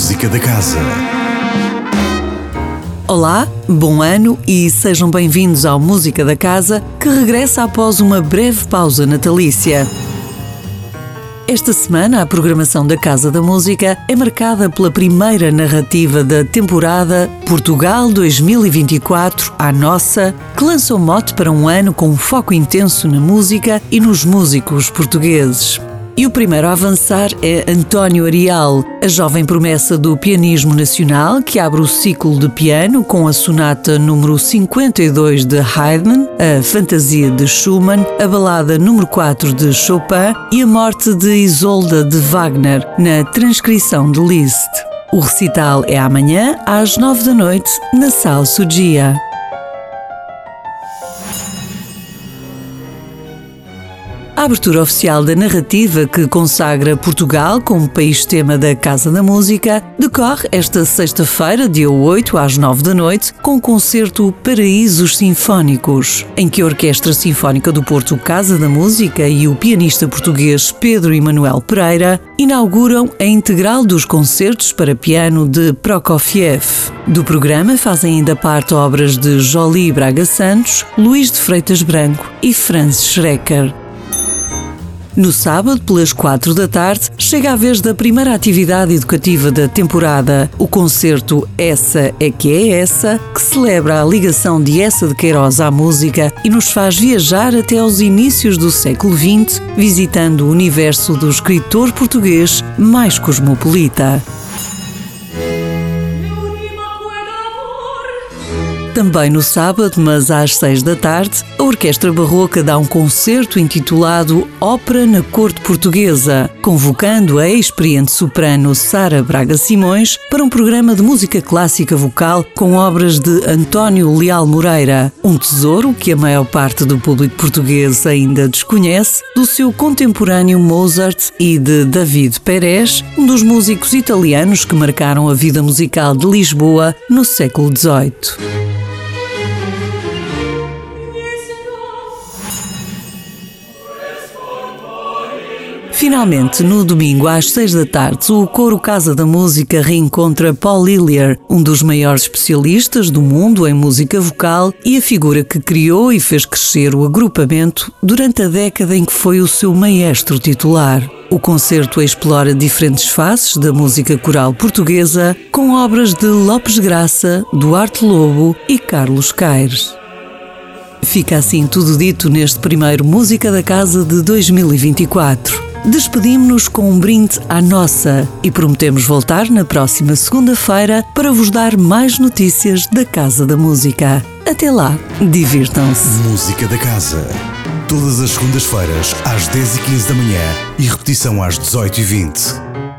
Música da Casa. Olá, bom ano e sejam bem-vindos ao Música da Casa, que regressa após uma breve pausa natalícia. Esta semana, a programação da Casa da Música é marcada pela primeira narrativa da temporada Portugal 2024 à Nossa, que lança o mote para um ano com um foco intenso na música e nos músicos portugueses. E o primeiro a avançar é António Arial, a jovem promessa do pianismo nacional que abre o ciclo de piano com a sonata número 52 de Haydn, a Fantasia de Schumann, a balada número 4 de Chopin e a morte de Isolda de Wagner, na transcrição de Liszt. O recital é amanhã às 9 da noite na Sal Sugia. A abertura oficial da narrativa que consagra Portugal como país-tema da Casa da Música decorre esta sexta-feira, dia 8, às 9 da noite, com o concerto Paraísos Sinfónicos, em que a Orquestra Sinfónica do Porto Casa da Música e o pianista português Pedro Emanuel Pereira inauguram a integral dos concertos para piano de Prokofiev. Do programa fazem ainda parte obras de Jolie Braga Santos, Luís de Freitas Branco e Franz Schrecker. No sábado, pelas quatro da tarde, chega a vez da primeira atividade educativa da temporada, o concerto Essa é que é Essa, que celebra a ligação de Essa de Queiroz à música e nos faz viajar até aos inícios do século XX, visitando o universo do escritor português mais cosmopolita. Também no sábado, mas às seis da tarde, a Orquestra Barroca dá um concerto intitulado Ópera na Corte Portuguesa, convocando a experiente soprano Sara Braga Simões para um programa de música clássica vocal com obras de António Leal Moreira, um tesouro que a maior parte do público português ainda desconhece, do seu contemporâneo Mozart e de David Perez, um dos músicos italianos que marcaram a vida musical de Lisboa no século XVIII. Finalmente, no domingo às seis da tarde, o Coro Casa da Música reencontra Paul Lillier, um dos maiores especialistas do mundo em música vocal e a figura que criou e fez crescer o agrupamento durante a década em que foi o seu maestro titular. O concerto explora diferentes faces da música coral portuguesa, com obras de Lopes Graça, Duarte Lobo e Carlos Caires. Fica assim tudo dito neste primeiro Música da Casa de 2024. Despedimos-nos com um brinde à nossa e prometemos voltar na próxima segunda-feira para vos dar mais notícias da Casa da Música. Até lá, divirtam-se. Música da Casa. Todas as segundas-feiras, às 10h15 da manhã e repetição às 18h20.